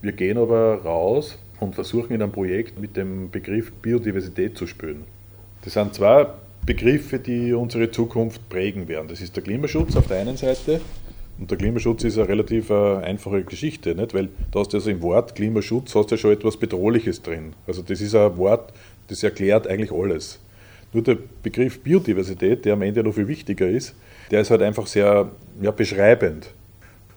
Wir gehen aber raus und versuchen in einem Projekt mit dem Begriff Biodiversität zu spüren. Das sind zwei Begriffe, die unsere Zukunft prägen werden. Das ist der Klimaschutz auf der einen Seite. Und der Klimaschutz ist eine relativ äh, einfache Geschichte, nicht? weil da hast du also im Wort Klimaschutz hast du ja schon etwas Bedrohliches drin. Also das ist ein Wort, das erklärt eigentlich alles. Nur der Begriff Biodiversität, der am Ende noch viel wichtiger ist, der ist halt einfach sehr ja, beschreibend.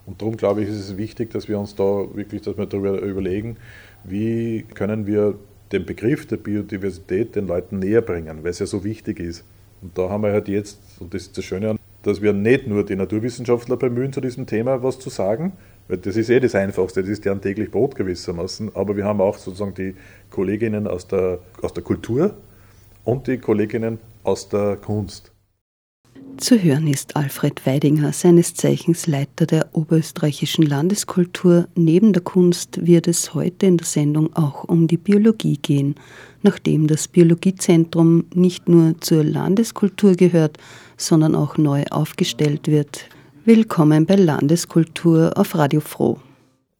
Und darum glaube ich, ist es wichtig, dass wir uns da wirklich dass wir darüber überlegen, wie können wir den Begriff der Biodiversität den Leuten näher bringen, weil es ja so wichtig ist. Und da haben wir halt jetzt, und das ist das Schöne, dass wir nicht nur die Naturwissenschaftler bemühen, zu diesem Thema was zu sagen, weil das ist eh das Einfachste, das ist deren täglich Brot gewissermaßen, aber wir haben auch sozusagen die Kolleginnen aus der, aus der Kultur und die Kolleginnen aus der Kunst. Zu hören ist Alfred Weidinger, seines Zeichens Leiter der oberösterreichischen Landeskultur. Neben der Kunst wird es heute in der Sendung auch um die Biologie gehen, nachdem das Biologiezentrum nicht nur zur Landeskultur gehört, sondern auch neu aufgestellt wird. Willkommen bei Landeskultur auf Radio Froh.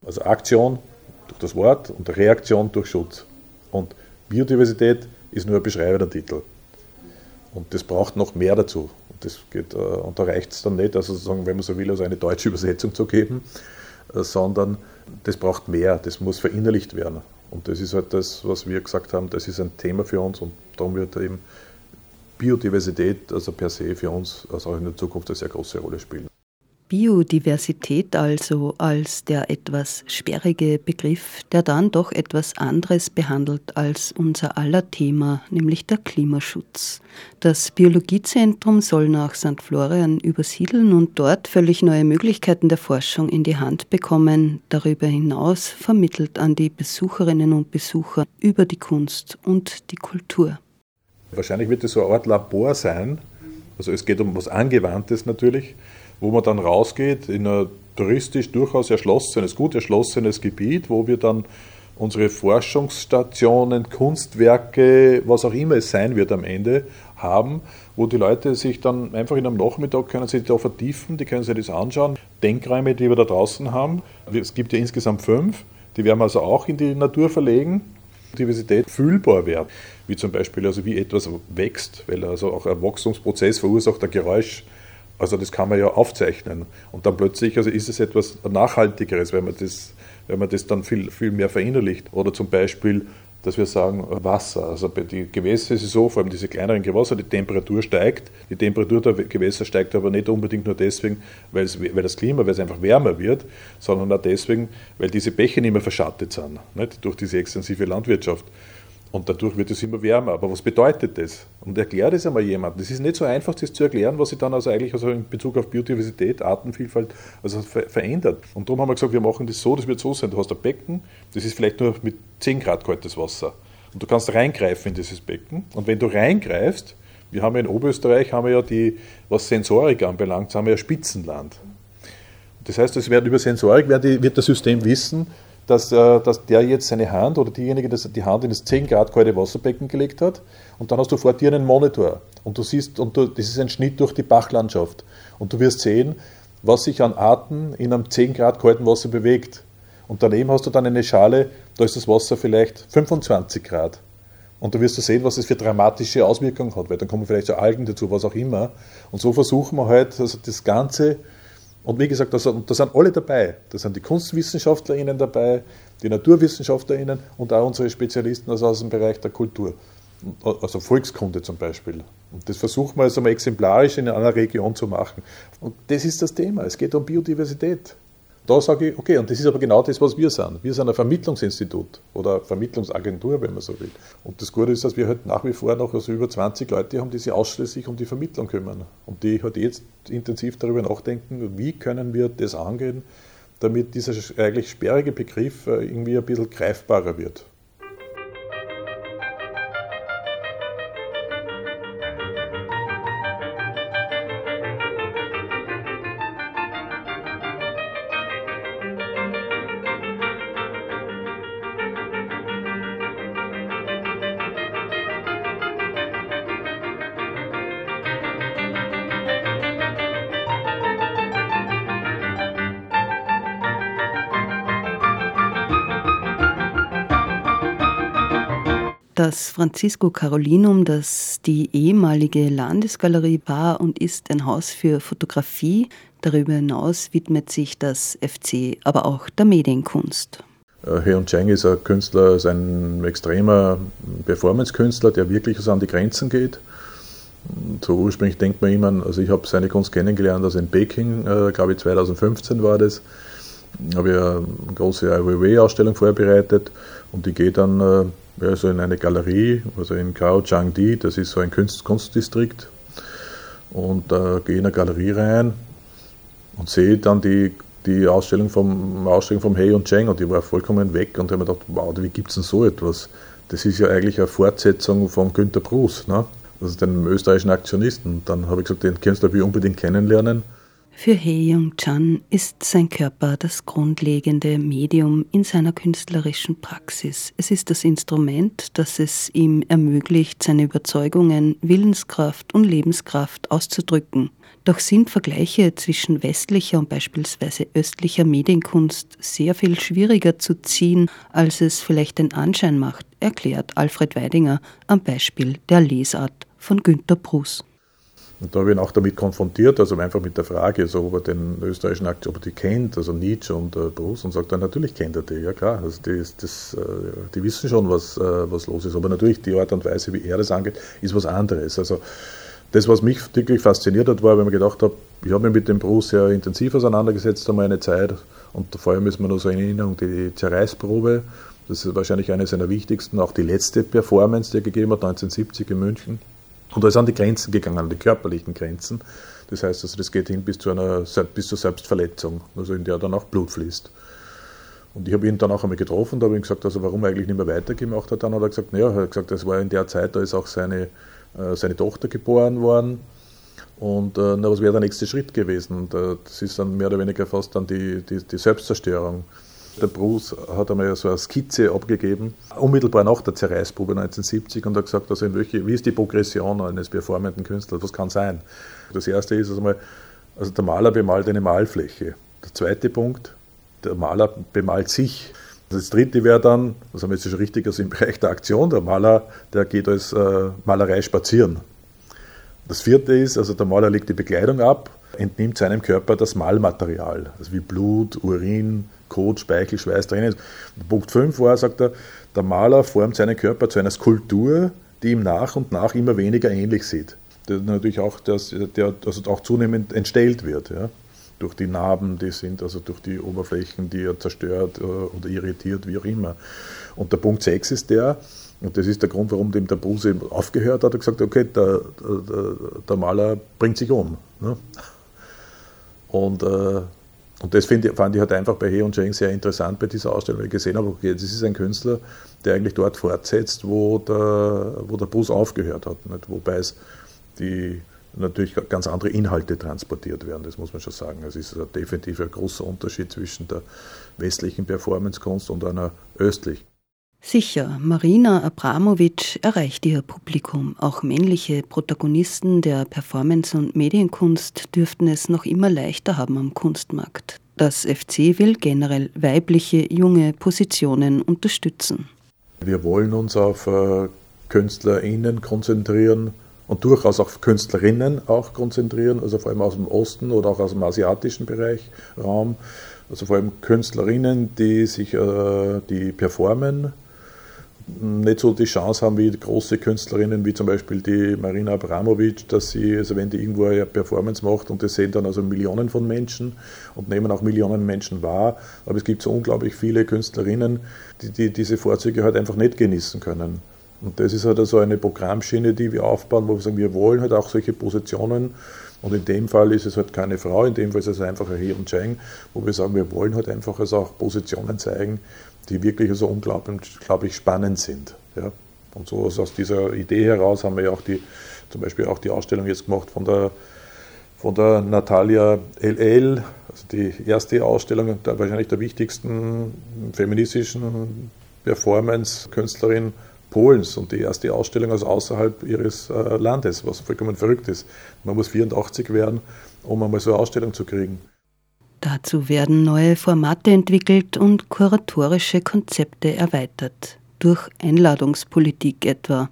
Also Aktion durch das Wort und Reaktion durch Schutz. Und Biodiversität ist nur ein beschreibender Titel. Und das braucht noch mehr dazu das geht, äh, und da reicht es dann nicht, also sozusagen, wenn man so will, also eine deutsche Übersetzung zu geben, äh, sondern das braucht mehr, das muss verinnerlicht werden. Und das ist halt das, was wir gesagt haben, das ist ein Thema für uns und darum wird eben Biodiversität also per se für uns also auch in der Zukunft eine sehr große Rolle spielen. Biodiversität also als der etwas sperrige Begriff, der dann doch etwas anderes behandelt als unser aller Thema, nämlich der Klimaschutz. Das Biologiezentrum soll nach St. Florian übersiedeln und dort völlig neue Möglichkeiten der Forschung in die Hand bekommen, darüber hinaus vermittelt an die Besucherinnen und Besucher über die Kunst und die Kultur. Wahrscheinlich wird es so eine Art Labor sein, also es geht um was Angewandtes natürlich, wo man dann rausgeht in ein touristisch durchaus erschlossenes, gut erschlossenes Gebiet, wo wir dann unsere Forschungsstationen, Kunstwerke, was auch immer es sein wird am Ende, haben, wo die Leute sich dann einfach in einem Nachmittag können sich da vertiefen, die können sich das anschauen. Denkräume, die wir da draußen haben, es gibt ja insgesamt fünf, die werden wir also auch in die Natur verlegen. Diversität fühlbar wird, wie zum Beispiel also wie etwas wächst, weil also auch ein Wachstumsprozess verursacht ein Geräusch also das kann man ja aufzeichnen. Und dann plötzlich also ist es etwas Nachhaltigeres, wenn man das, wenn man das dann viel, viel mehr verinnerlicht. Oder zum Beispiel, dass wir sagen, Wasser. Also bei den Gewässern ist es so, vor allem diese kleineren Gewässer, die Temperatur steigt. Die Temperatur der Gewässer steigt aber nicht unbedingt nur deswegen, weil, es, weil das Klima, weil es einfach wärmer wird, sondern auch deswegen, weil diese Bäche nicht mehr verschattet sind, nicht? durch diese extensive Landwirtschaft. Und dadurch wird es immer wärmer. Aber was bedeutet das? Und erklärt es einmal jemand. Es ist nicht so einfach, das zu erklären, was sich dann also eigentlich also in Bezug auf Biodiversität, Artenvielfalt also verändert. Und darum haben wir gesagt, wir machen das so, das wird so sein. Du hast ein Becken, das ist vielleicht nur mit 10 Grad kaltes Wasser. Und du kannst reingreifen in dieses Becken. Und wenn du reingreifst, wir haben ja in Oberösterreich, haben wir ja die, was Sensorik anbelangt, haben wir ja Spitzenland. Das heißt, es wird über Sensorik wird das System wissen, dass, äh, dass der jetzt seine Hand oder diejenige dass die Hand in das 10 Grad kalte Wasserbecken gelegt hat und dann hast du vor dir einen Monitor und du siehst, und du, das ist ein Schnitt durch die Bachlandschaft und du wirst sehen, was sich an Arten in einem 10 Grad kalten Wasser bewegt. Und daneben hast du dann eine Schale, da ist das Wasser vielleicht 25 Grad. Und du wirst du sehen, was es für dramatische Auswirkungen hat, weil dann kommen vielleicht so Algen dazu, was auch immer. Und so versuchen wir halt, also das Ganze und wie gesagt, da sind, da sind alle dabei. Da sind die KunstwissenschaftlerInnen dabei, die NaturwissenschaftlerInnen und auch unsere Spezialisten also aus dem Bereich der Kultur. Also Volkskunde zum Beispiel. Und das versuchen wir also mal exemplarisch in einer Region zu machen. Und das ist das Thema. Es geht um Biodiversität. Da sage ich, okay, und das ist aber genau das, was wir sind. Wir sind ein Vermittlungsinstitut oder Vermittlungsagentur, wenn man so will. Und das Gute ist, dass wir halt nach wie vor noch also über 20 Leute haben, die sich ausschließlich um die Vermittlung kümmern. Und die halt jetzt intensiv darüber nachdenken, wie können wir das angehen, damit dieser eigentlich sperrige Begriff äh, irgendwie ein bisschen greifbarer wird. Das Francisco Carolinum, das die ehemalige Landesgalerie war und ist ein Haus für Fotografie. Darüber hinaus widmet sich das FC aber auch der Medienkunst. Äh, Heon Cheng ist ein Künstler, ist ein extremer Performance-Künstler, der wirklich so an die Grenzen geht. So ursprünglich denkt man immer, also ich habe seine Kunst kennengelernt, also in Peking, äh, glaube ich 2015 war das habe ich eine große Ai Weiwei-Ausstellung vorbereitet und die geht dann äh, ja, so in eine Galerie, also in Kao Changdi, das ist so ein Kunst Kunstdistrikt. Und da äh, gehe ich in eine Galerie rein und sehe dann die, die Ausstellung vom, Ausstellung vom Hei und Cheng und die war vollkommen weg und habe mir gedacht, wow, wie gibt es denn so etwas? Das ist ja eigentlich eine Fortsetzung von Günter Bruce, ne? ist dem österreichischen Aktionisten. Und dann habe ich gesagt, den kennst du unbedingt kennenlernen. Für He Jung-chan ist sein Körper das grundlegende Medium in seiner künstlerischen Praxis. Es ist das Instrument, das es ihm ermöglicht, seine Überzeugungen, Willenskraft und Lebenskraft auszudrücken. Doch sind Vergleiche zwischen westlicher und beispielsweise östlicher Medienkunst sehr viel schwieriger zu ziehen, als es vielleicht den Anschein macht, erklärt Alfred Weidinger am Beispiel der Lesart von Günter Bruß. Und da habe ich ihn auch damit konfrontiert, also einfach mit der Frage, also ob er den österreichischen Akt, ob er die kennt, also Nietzsche und äh, Bruce, und sagt er, natürlich kennt er die, ja klar, also die, das, äh, die wissen schon, was, äh, was los ist. Aber natürlich die Art und Weise, wie er das angeht, ist was anderes. Also das, was mich wirklich fasziniert hat, war, wenn man gedacht habe, ich habe mich mit dem Bruce sehr intensiv auseinandergesetzt, einmal eine Zeit, und vor allem ist mir noch so in Erinnerung die Zerreißprobe, das ist wahrscheinlich eine seiner wichtigsten, auch die letzte Performance, die er gegeben hat, 1970 in München und da ist an die Grenzen gegangen, an die körperlichen Grenzen. Das heißt, also das geht hin bis zu einer bis zur Selbstverletzung, also in der dann auch Blut fließt. Und ich habe ihn dann auch einmal getroffen, da habe ich ihm gesagt, also warum er eigentlich nicht mehr weitergemacht hat. Dann hat er gesagt, naja, er hat gesagt, das war in der Zeit, da ist auch seine, äh, seine Tochter geboren worden. Und äh, na, was wäre der nächste Schritt gewesen? Und äh, das ist dann mehr oder weniger fast dann die, die, die Selbstzerstörung. Der Bruce hat einmal so eine Skizze abgegeben, unmittelbar nach der Zerreißprobe 1970 und hat gesagt, also in welche, wie ist die Progression eines performenden Künstlers, was kann sein? Das erste ist also mal, also der Maler bemalt eine Malfläche. Der zweite Punkt, der Maler bemalt sich. Das dritte wäre dann, das haben wir jetzt schon richtig, also im Bereich der Aktion, der Maler, der geht als äh, Malerei spazieren. Das vierte ist, also der Maler legt die Bekleidung ab, entnimmt seinem Körper das Malmaterial, also wie Blut, Urin, Kot, Speichel, Schweiß, Tränen. Punkt 5 war, sagt er, der Maler formt seinen Körper zu einer Skulptur, die ihm nach und nach immer weniger ähnlich sieht. Der natürlich auch, dass, der also auch zunehmend entstellt wird. Ja? Durch die Narben, die sind, also durch die Oberflächen, die er zerstört äh, oder irritiert, wie auch immer. Und der Punkt 6 ist der, und das ist der Grund, warum dem der Bruse aufgehört hat, er gesagt, okay, der, der, der Maler bringt sich um. Ne? Und äh, und das ich, fand ich halt einfach bei He und Cheng sehr interessant bei dieser Ausstellung, weil ich gesehen habe, okay, das ist ein Künstler, der eigentlich dort fortsetzt, wo der, wo der Bus aufgehört hat. Nicht? Wobei es die natürlich ganz andere Inhalte transportiert werden, das muss man schon sagen. Es ist definitiv ein großer Unterschied zwischen der westlichen Performancekunst und einer östlichen. Sicher, Marina Abramovic erreicht ihr Publikum. Auch männliche Protagonisten der Performance- und Medienkunst dürften es noch immer leichter haben am Kunstmarkt. Das FC will generell weibliche, junge Positionen unterstützen. Wir wollen uns auf äh, KünstlerInnen konzentrieren und durchaus auf Künstlerinnen auch konzentrieren, also vor allem aus dem Osten oder auch aus dem asiatischen Bereich, Raum. Also vor allem Künstlerinnen, die sich, äh, die performen, nicht so die Chance haben wie große Künstlerinnen, wie zum Beispiel die Marina Abramovic, dass sie, also wenn die irgendwo eine Performance macht und das sehen dann also Millionen von Menschen und nehmen auch Millionen Menschen wahr, aber es gibt so unglaublich viele Künstlerinnen, die, die diese Vorzüge halt einfach nicht genießen können. Und das ist halt also eine Programmschiene, die wir aufbauen, wo wir sagen, wir wollen halt auch solche Positionen und in dem Fall ist es halt keine Frau, in dem Fall ist es einfach ein He und Cheng, wo wir sagen, wir wollen halt einfach also auch Positionen zeigen, die wirklich so unglaublich spannend sind. Ja. Und so aus dieser Idee heraus haben wir ja auch die, zum Beispiel auch die Ausstellung jetzt gemacht von der, von der Natalia LL, also die erste Ausstellung, der, wahrscheinlich der wichtigsten feministischen Performance-Künstlerin Polens und die erste Ausstellung aus außerhalb ihres äh, Landes, was vollkommen verrückt ist. Man muss 84 werden, um einmal so eine Ausstellung zu kriegen. Dazu werden neue Formate entwickelt und kuratorische Konzepte erweitert. durch Einladungspolitik etwa.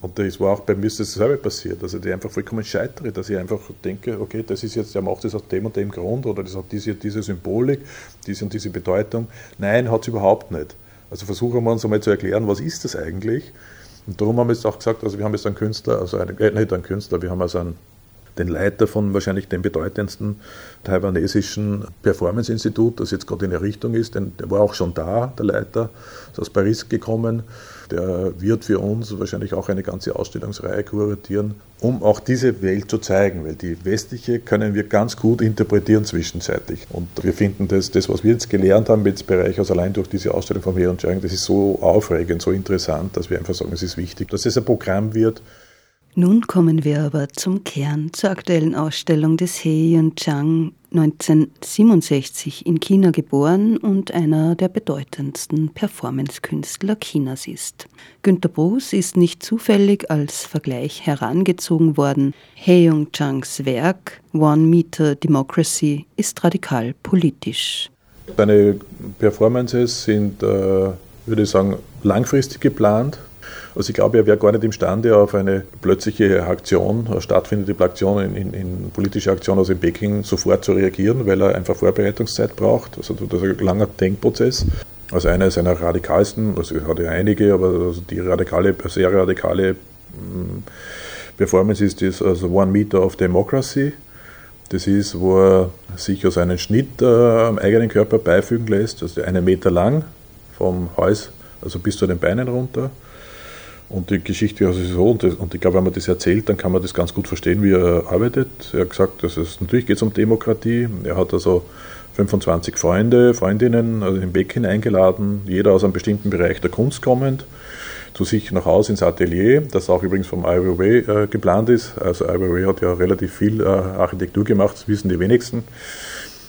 Und das war auch bei mir dasselbe passiert, dass ich einfach vollkommen scheitere, dass ich einfach denke, okay, das ist jetzt, der macht das aus dem und dem Grund oder das hat diese, diese Symbolik, diese und diese Bedeutung. Nein, hat es überhaupt nicht. Also versuchen wir uns einmal zu erklären, was ist das eigentlich? Und darum haben wir jetzt auch gesagt, also wir haben jetzt einen Künstler, also einen, äh, nicht einen Künstler, wir haben also einen, den Leiter von wahrscheinlich dem bedeutendsten taiwanesischen Performance-Institut, das jetzt gerade in Errichtung ist, denn der war auch schon da, der Leiter, ist aus Paris gekommen der wird für uns wahrscheinlich auch eine ganze Ausstellungsreihe kuratieren, um auch diese Welt zu zeigen, weil die westliche können wir ganz gut interpretieren zwischenzeitlich. Und wir finden das, das was wir jetzt gelernt haben mit Bereich, also allein durch diese Ausstellung von He und Chang, das ist so aufregend, so interessant, dass wir einfach sagen, es ist wichtig, dass es ein Programm wird, nun kommen wir aber zum Kern, zur aktuellen Ausstellung des He Yun Chang, 1967 in China geboren und einer der bedeutendsten Performancekünstler Chinas ist. Günter Bruce ist nicht zufällig als Vergleich herangezogen worden. He Yun Changs Werk One Meter Democracy ist radikal politisch. Seine Performances sind, äh, würde ich sagen, langfristig geplant also ich glaube, er wäre gar nicht imstande, auf eine plötzliche Aktion, stattfindende Aktion in, in, in politische Aktion aus in Peking sofort zu reagieren, weil er einfach Vorbereitungszeit braucht. Also das ist ein langer Denkprozess. Also einer seiner radikalsten, also er hat ja einige, aber also die radikale, sehr radikale mm, Performance ist das also One Meter of Democracy. Das ist, wo er sich aus einem Schnitt äh, am eigenen Körper beifügen lässt, also einen Meter lang vom Hals, also bis zu den Beinen runter. Und die Geschichte ist also so, und, das, und, ich glaube, wenn man das erzählt, dann kann man das ganz gut verstehen, wie er arbeitet. Er hat gesagt, dass es, natürlich geht es um Demokratie. Er hat also 25 Freunde, Freundinnen also in Peking eingeladen, jeder aus einem bestimmten Bereich der Kunst kommend, zu sich nach Hause ins Atelier, das auch übrigens vom Ai Weiwei äh, geplant ist. Also Ai Weiwei hat ja relativ viel äh, Architektur gemacht, das wissen die wenigsten.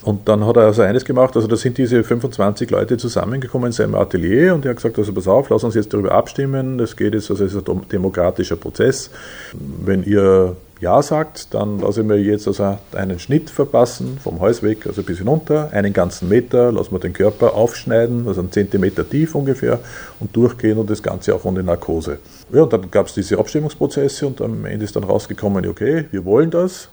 Und dann hat er also eines gemacht, also da sind diese 25 Leute zusammengekommen in seinem Atelier und er hat gesagt, also pass auf, lass uns jetzt darüber abstimmen, das geht jetzt, also es ist ein demokratischer Prozess. Wenn ihr Ja sagt, dann lasse ich mir jetzt also einen Schnitt verpassen, vom Hals weg, also bis hinunter, einen ganzen Meter, lassen wir den Körper aufschneiden, also einen Zentimeter tief ungefähr und durchgehen und das Ganze auch ohne Narkose. Ja, und dann gab es diese Abstimmungsprozesse und am Ende ist dann rausgekommen, okay, wir wollen das,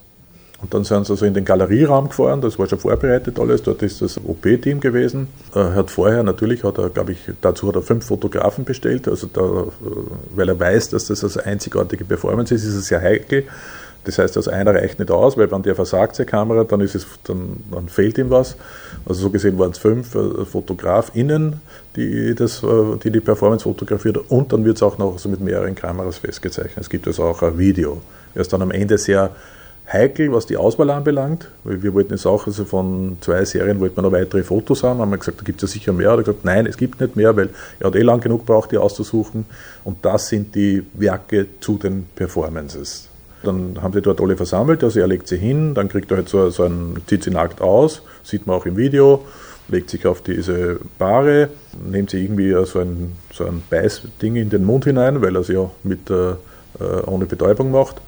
und dann sind sie also in den Galerieraum gefahren, das war schon vorbereitet alles, dort ist das OP-Team gewesen. Er hat vorher, natürlich hat er, glaube ich, dazu hat er fünf Fotografen bestellt, also da, äh, weil er weiß, dass das eine einzigartige Performance ist, ist es sehr heikel. Das heißt, also einer reicht nicht aus, weil wenn der versagt, seine Kamera, dann, ist es, dann, dann fehlt ihm was. Also so gesehen waren es fünf äh, FotografInnen, die, das, äh, die die Performance fotografiert und dann wird es auch noch also mit mehreren Kameras festgezeichnet. Es gibt also auch ein Video. Er ist dann am Ende sehr heikel, was die Auswahl anbelangt, weil wir wollten jetzt auch, also von zwei Serien wollten wir noch weitere Fotos haben, haben wir gesagt, da gibt es ja sicher mehr. Er hat gesagt, nein, es gibt nicht mehr, weil er hat eh lang genug braucht, die auszusuchen. Und das sind die Werke zu den Performances. Dann haben sie dort alle versammelt, also er legt sie hin, dann kriegt er halt so, so ein, zieht sie nackt aus, sieht man auch im Video, legt sich auf diese Bahre, nimmt sie irgendwie so ein, so ein Beißding in den Mund hinein, weil er sie ja mit, äh, ohne Betäubung macht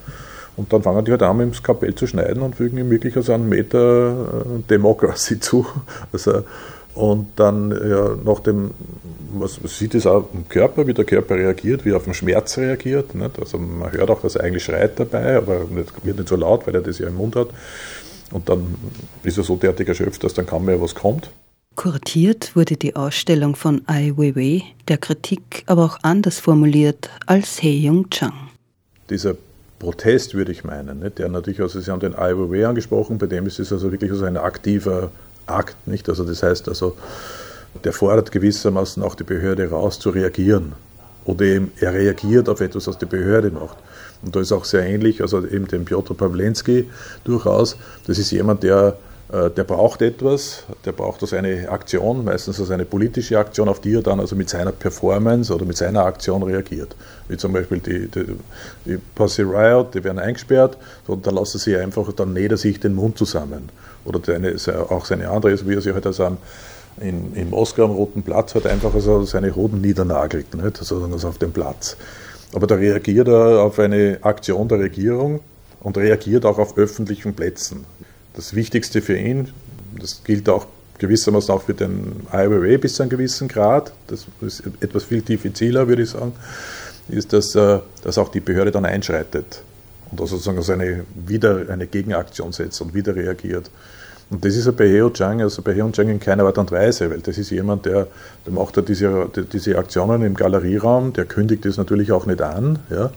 und dann fangen die halt an, mit dem Skapell zu schneiden und fügen ihm wirklich also einen Meter äh, Democracy zu. Also, und dann ja, nach dem, was, man sieht es auch im Körper, wie der Körper reagiert, wie er auf den Schmerz reagiert. Nicht? Also man hört auch, dass er eigentlich schreit dabei, aber nicht, wird nicht so laut, weil er das ja im Mund hat. Und dann ist er so derartig erschöpft, dass dann kaum mehr was kommt. Kuratiert wurde die Ausstellung von Ai Weiwei, der Kritik aber auch anders formuliert als He Yong Chang. Dieser Protest, würde ich meinen. Nicht? Der natürlich, also Sie haben den IOW angesprochen, bei dem ist es also wirklich also ein aktiver Akt. Nicht? Also das heißt also, der fordert gewissermaßen auch die Behörde raus zu reagieren. Oder eben er reagiert auf etwas, was die Behörde macht. Und da ist auch sehr ähnlich, also eben dem Piotr Pawlenski durchaus. Das ist jemand, der der braucht etwas, der braucht also eine Aktion, meistens also eine politische Aktion, auf die er dann also mit seiner Performance oder mit seiner Aktion reagiert. Wie zum Beispiel die, die, die Pussy Riot, die werden eingesperrt und da lassen sie einfach, dann näht er sich den Mund zusammen. Oder seine, auch seine andere, wie er sich halt also in, im Oscar am Roten Platz hat einfach also seine Hoden niedernagelt, nicht? Also, also auf dem Platz. Aber da reagiert er auf eine Aktion der Regierung und reagiert auch auf öffentlichen Plätzen das Wichtigste für ihn, das gilt auch gewissermaßen auch für den IWA bis zu einem gewissen Grad, das ist etwas viel diffiziler, würde ich sagen, ist, dass, äh, dass auch die Behörde dann einschreitet und also sozusagen also eine, wieder eine Gegenaktion setzt und wieder reagiert. Und das ist bei Heo Chang, also bei Heo Chang in keiner Art und Weise, weil das ist jemand, der, der macht halt diese, diese Aktionen im Galerieraum, der kündigt das natürlich auch nicht an, ja,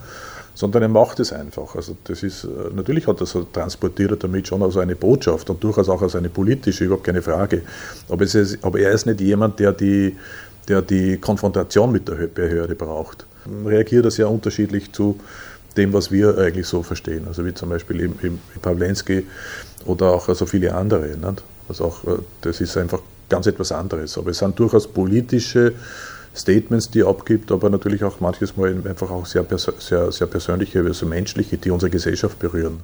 sondern er macht es einfach. Also das ist, äh, natürlich hat so transportiert er damit schon also eine Botschaft und durchaus auch als eine politische, überhaupt keine Frage. Aber, ist, aber er ist nicht jemand, der die, der die Konfrontation mit der Behörde braucht. Reagiert er sehr unterschiedlich zu dem, was wir eigentlich so verstehen. Also wie zum Beispiel im, im Pawlenski oder auch also viele andere. Nicht? Also auch, äh, das ist einfach ganz etwas anderes. Aber es sind durchaus politische Statements, die er abgibt, aber natürlich auch manches Mal einfach auch sehr, sehr, sehr persönliche, also menschliche, die unsere Gesellschaft berühren.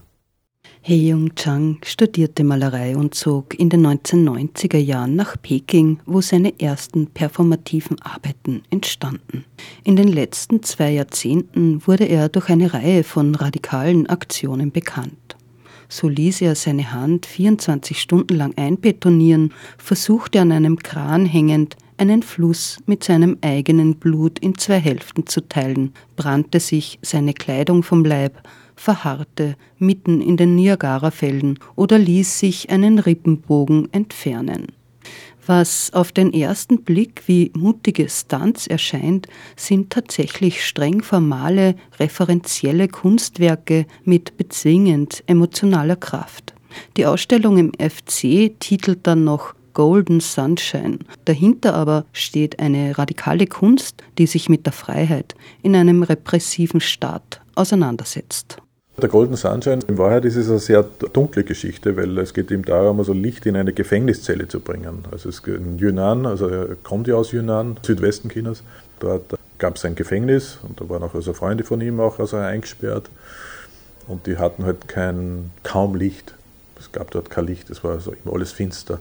He Jung Chang studierte Malerei und zog in den 1990er Jahren nach Peking, wo seine ersten performativen Arbeiten entstanden. In den letzten zwei Jahrzehnten wurde er durch eine Reihe von radikalen Aktionen bekannt. So ließ er seine Hand 24 Stunden lang einbetonieren, versuchte an einem Kran hängend einen Fluss mit seinem eigenen Blut in zwei Hälften zu teilen, brannte sich seine Kleidung vom Leib, verharrte mitten in den Niagarafällen oder ließ sich einen Rippenbogen entfernen. Was auf den ersten Blick wie mutige Stunts erscheint, sind tatsächlich streng formale, referenzielle Kunstwerke mit bezwingend emotionaler Kraft. Die Ausstellung im FC titelt dann noch Golden Sunshine. Dahinter aber steht eine radikale Kunst, die sich mit der Freiheit in einem repressiven Staat auseinandersetzt. Der Golden Sunshine, in Wahrheit ist es eine sehr dunkle Geschichte, weil es geht ihm darum, also Licht in eine Gefängniszelle zu bringen. Also es in Yunnan, also er kommt ja aus Yunnan, Südwesten Chinas, dort gab es ein Gefängnis und da waren auch also Freunde von ihm auch also eingesperrt und die hatten halt kein, kaum Licht. Es gab dort kein Licht, es war also immer alles finster.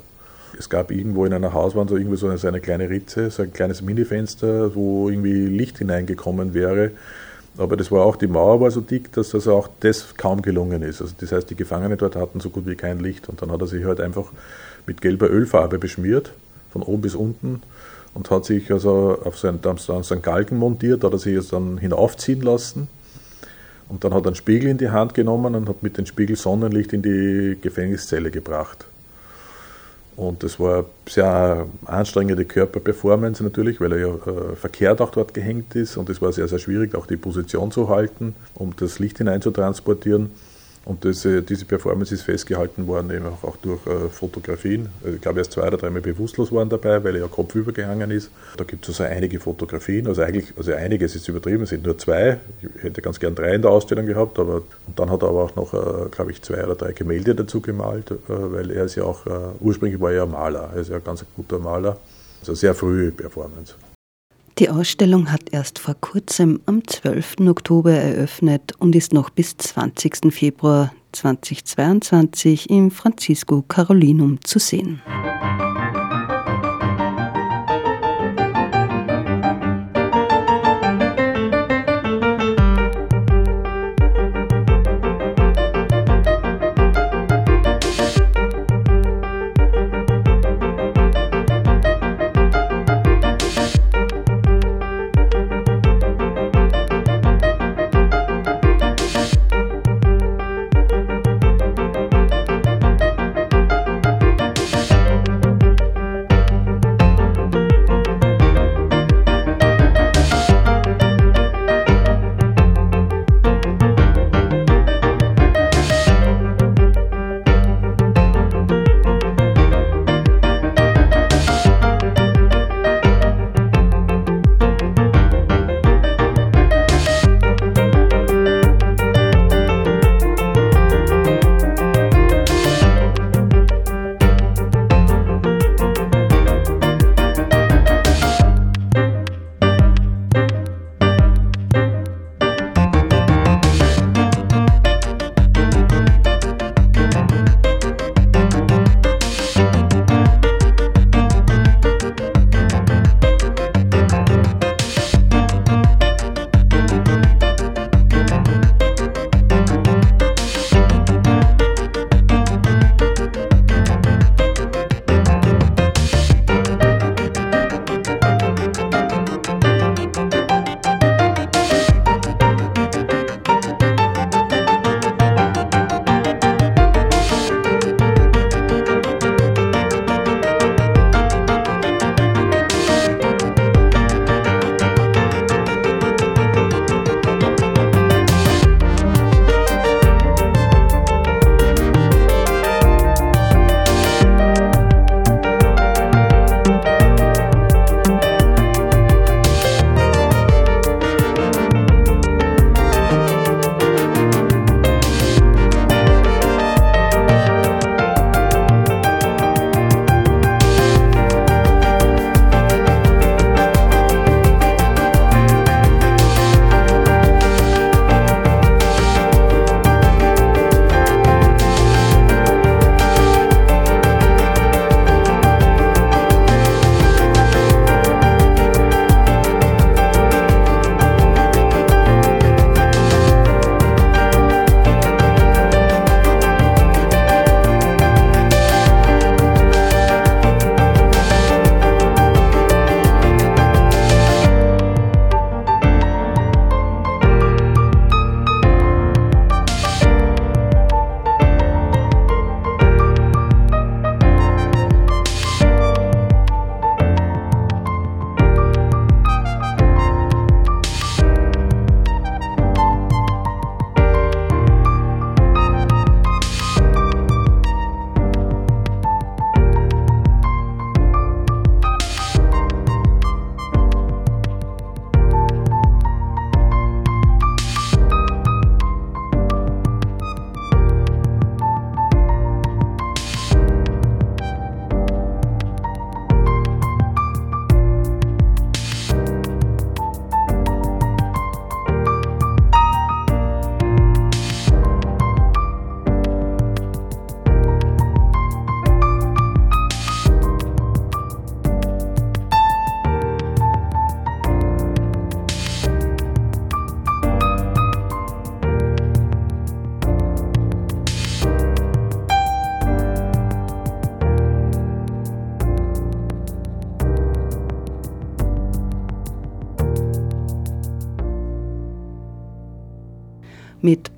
Es gab irgendwo in einer Hauswand so irgendwie so eine, so eine kleine Ritze, so ein kleines Minifenster, wo irgendwie Licht hineingekommen wäre. Aber das war auch, die Mauer war so dick, dass also auch das kaum gelungen ist. Also das heißt, die Gefangenen dort hatten so gut wie kein Licht. Und dann hat er sich halt einfach mit gelber Ölfarbe beschmiert, von oben bis unten, und hat sich also auf seinen, seinen Galgen montiert, hat er sich jetzt dann hinaufziehen lassen. Und dann hat er einen Spiegel in die Hand genommen und hat mit dem Spiegel Sonnenlicht in die Gefängniszelle gebracht. Und das war eine sehr anstrengende Körperperformance natürlich, weil er ja äh, verkehrt auch dort gehängt ist. Und es war sehr, sehr schwierig, auch die Position zu halten, um das Licht hineinzutransportieren. Und das, diese Performance ist festgehalten worden, eben auch, auch durch äh, Fotografien. Also ich glaube, er ist zwei oder dreimal bewusstlos worden dabei, weil er ja kopfüber gehangen ist. Da gibt es also einige Fotografien, also eigentlich, also einiges ist übertrieben, es sind nur zwei. Ich hätte ganz gern drei in der Ausstellung gehabt, aber und dann hat er aber auch noch, äh, glaube ich, zwei oder drei Gemälde dazu gemalt, äh, weil er ist ja auch, äh, ursprünglich war er ja Maler, er ist ja ein ganz guter Maler. Also sehr frühe Performance. Die Ausstellung hat erst vor kurzem am 12. Oktober eröffnet und ist noch bis 20. Februar 2022 im Francisco Carolinum zu sehen.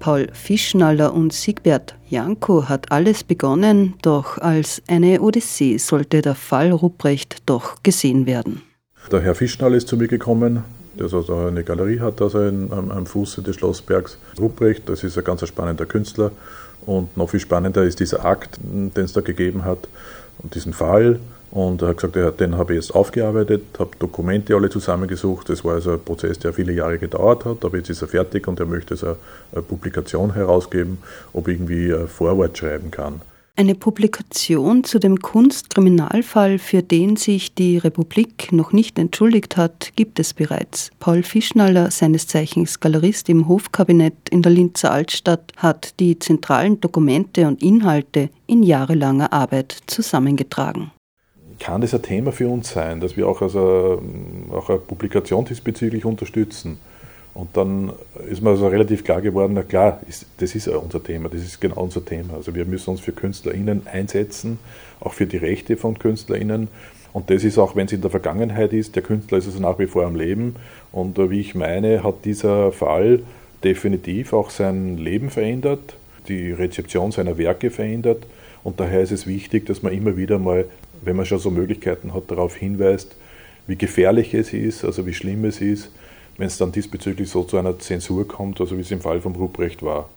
Paul Fischnaller und Siegbert Janko hat alles begonnen, doch als eine Odyssee sollte der Fall Rupprecht doch gesehen werden. Der Herr Fischnaller ist zu mir gekommen, der also eine Galerie hat also in, am, am Fuße des Schlossbergs. Rupprecht, das ist ein ganz spannender Künstler und noch viel spannender ist dieser Akt, den es da gegeben hat und diesen Fall. Und er hat gesagt, ja, den habe ich jetzt aufgearbeitet, habe Dokumente alle zusammengesucht. Das war also ein Prozess, der viele Jahre gedauert hat, aber jetzt ist er fertig und er möchte jetzt eine, eine Publikation herausgeben, ob irgendwie ein Vorwort schreiben kann. Eine Publikation zu dem Kunstkriminalfall, für den sich die Republik noch nicht entschuldigt hat, gibt es bereits. Paul Fischnaller, seines Zeichens Galerist im Hofkabinett in der Linzer Altstadt, hat die zentralen Dokumente und Inhalte in jahrelanger Arbeit zusammengetragen kann das ein Thema für uns sein, dass wir auch, also, auch eine Publikation diesbezüglich unterstützen. Und dann ist mir also relativ klar geworden, na klar, ist, das ist unser Thema, das ist genau unser Thema. Also wir müssen uns für KünstlerInnen einsetzen, auch für die Rechte von KünstlerInnen. Und das ist auch, wenn es in der Vergangenheit ist, der Künstler ist also nach wie vor am Leben. Und wie ich meine, hat dieser Fall definitiv auch sein Leben verändert, die Rezeption seiner Werke verändert. Und daher ist es wichtig, dass man immer wieder mal wenn man schon so Möglichkeiten hat, darauf hinweist, wie gefährlich es ist, also wie schlimm es ist, wenn es dann diesbezüglich so zu einer Zensur kommt, also wie es im Fall von Ruprecht war.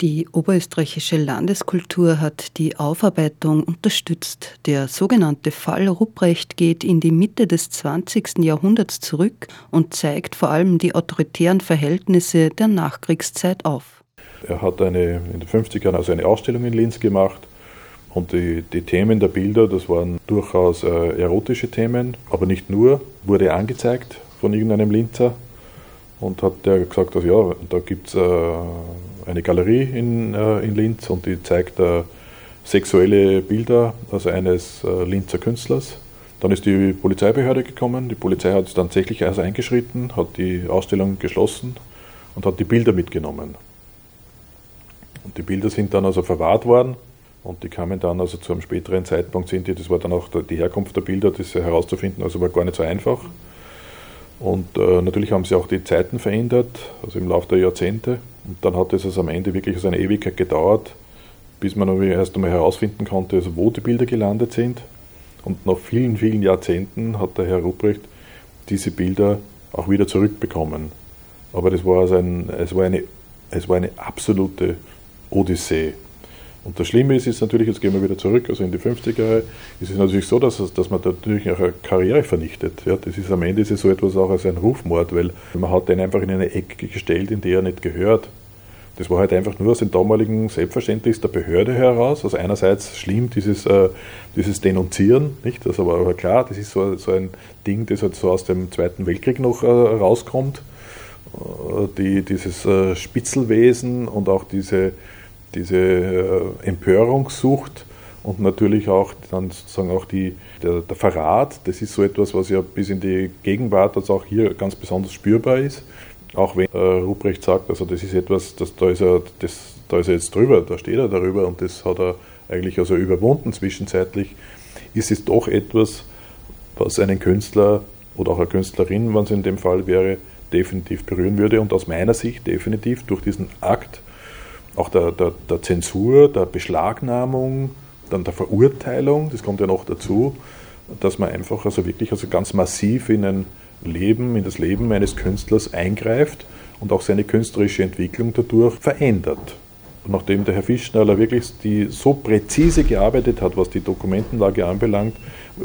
Die oberösterreichische Landeskultur hat die Aufarbeitung unterstützt. Der sogenannte Fall Rupprecht geht in die Mitte des 20. Jahrhunderts zurück und zeigt vor allem die autoritären Verhältnisse der Nachkriegszeit auf. Er hat eine, in den 50ern also eine Ausstellung in Linz gemacht und die, die Themen der Bilder, das waren durchaus äh, erotische Themen, aber nicht nur, wurde angezeigt von irgendeinem Linzer und hat der gesagt, dass ja, da gibt es äh, eine Galerie in, äh, in Linz und die zeigt äh, sexuelle Bilder also eines äh, Linzer Künstlers. Dann ist die Polizeibehörde gekommen, die Polizei hat tatsächlich also eingeschritten, hat die Ausstellung geschlossen und hat die Bilder mitgenommen. Und die Bilder sind dann also verwahrt worden und die kamen dann also zu einem späteren Zeitpunkt, sind die, das war dann auch die Herkunft der Bilder, das herauszufinden, also war gar nicht so einfach. Und äh, natürlich haben sie auch die Zeiten verändert, also im Laufe der Jahrzehnte. Und dann hat es also am Ende wirklich so eine Ewigkeit gedauert, bis man erst einmal herausfinden konnte, also wo die Bilder gelandet sind. Und nach vielen, vielen Jahrzehnten hat der Herr Ruprecht diese Bilder auch wieder zurückbekommen. Aber das war also ein, es, war eine, es war eine absolute Odyssee. Und das Schlimme ist, ist natürlich, jetzt gehen wir wieder zurück, also in die 50er Jahre, ist es natürlich so, dass, dass man natürlich auch eine Karriere vernichtet. Ja, das ist am Ende ist es so etwas auch als ein Rufmord, weil man hat den einfach in eine Ecke gestellt, in die er nicht gehört. Das war halt einfach nur aus dem damaligen Selbstverständnis der Behörde heraus. Also einerseits schlimm dieses, äh, dieses Denunzieren, nicht? Das aber, aber klar, das ist so, so ein Ding, das halt so aus dem Zweiten Weltkrieg noch äh, rauskommt. Äh, die, dieses äh, Spitzelwesen und auch diese diese äh, Empörungssucht und natürlich auch dann sozusagen auch die, der, der, Verrat, das ist so etwas, was ja bis in die Gegenwart, also auch hier ganz besonders spürbar ist. Auch wenn äh, Ruprecht sagt, also das ist etwas, das, da, ist er, das, da ist er jetzt drüber, da steht er darüber und das hat er eigentlich also überwunden zwischenzeitlich, ist es doch etwas, was einen Künstler oder auch eine Künstlerin, wenn es in dem Fall wäre, definitiv berühren würde und aus meiner Sicht definitiv durch diesen Akt auch der, der, der Zensur, der Beschlagnahmung, dann der Verurteilung, das kommt ja noch dazu, dass man einfach also wirklich also ganz massiv in ein Leben, in das Leben eines Künstlers eingreift und auch seine künstlerische Entwicklung dadurch verändert. Und nachdem der Herr Fischnaller wirklich die so präzise gearbeitet hat, was die Dokumentenlage anbelangt,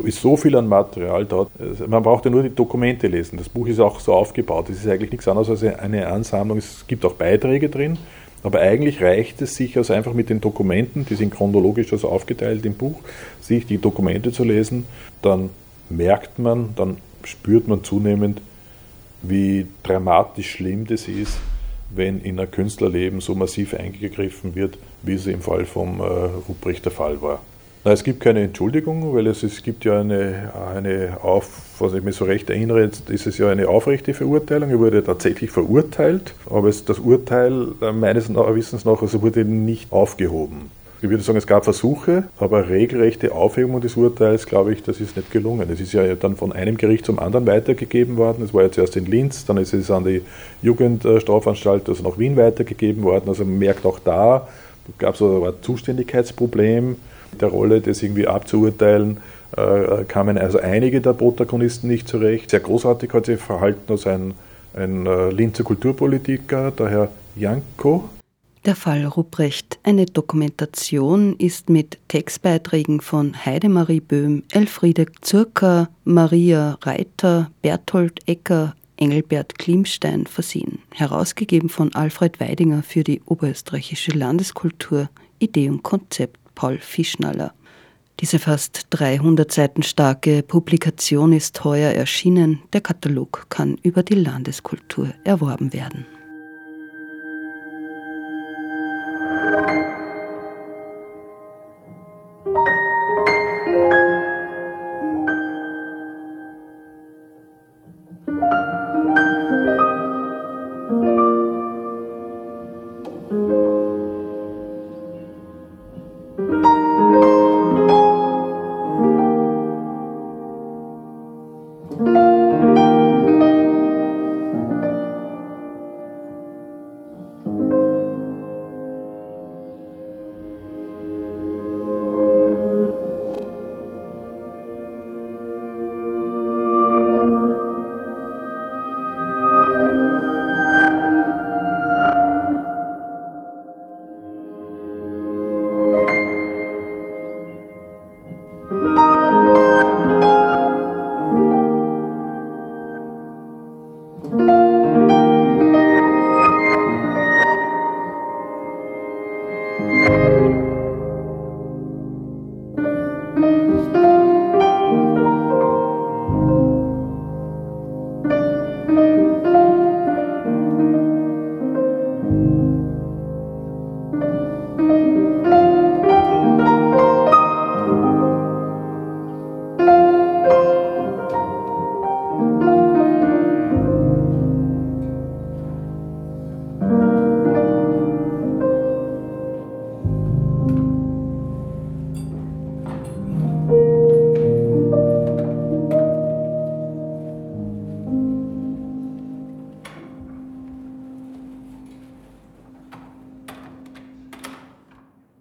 ist so viel an Material dort. Man braucht ja nur die Dokumente lesen. Das Buch ist auch so aufgebaut. Es ist eigentlich nichts anderes als eine Ansammlung. Es gibt auch Beiträge drin, aber eigentlich reicht es sich also einfach mit den Dokumenten, die sind chronologisch also aufgeteilt im Buch, sich die Dokumente zu lesen, dann merkt man, dann spürt man zunehmend, wie dramatisch schlimm das ist, wenn in ein Künstlerleben so massiv eingegriffen wird, wie es im Fall vom äh, Ruprecht der Fall war. Na, es gibt keine Entschuldigung, weil es, es gibt ja eine, eine auf, was ich mich so recht erinnere, ist es ja eine aufrechte Verurteilung. Er wurde tatsächlich verurteilt, aber es, das Urteil äh, meines Wissens nach also wurde nicht aufgehoben. Ich würde sagen, es gab Versuche, aber regelrechte Aufhebung des Urteils, glaube ich, das ist nicht gelungen. Es ist ja dann von einem Gericht zum anderen weitergegeben worden. Es war ja zuerst in Linz, dann ist es an die Jugendstrafanstalt, also nach Wien weitergegeben worden. Also man merkt auch da, gab es ein Zuständigkeitsproblem der Rolle, das irgendwie abzuurteilen, äh, kamen also einige der Protagonisten nicht zurecht. Sehr großartig hat sich verhalten als ein, ein äh, Linzer Kulturpolitiker, der Herr Janko, der Fall Ruprecht, eine Dokumentation, ist mit Textbeiträgen von Heidemarie Böhm, Elfriede Zurker, Maria Reiter, Berthold Ecker, Engelbert Klimstein versehen. Herausgegeben von Alfred Weidinger für die Oberösterreichische Landeskultur, Idee und Konzept Paul Fischnaller. Diese fast 300 Seiten starke Publikation ist heuer erschienen. Der Katalog kann über die Landeskultur erworben werden.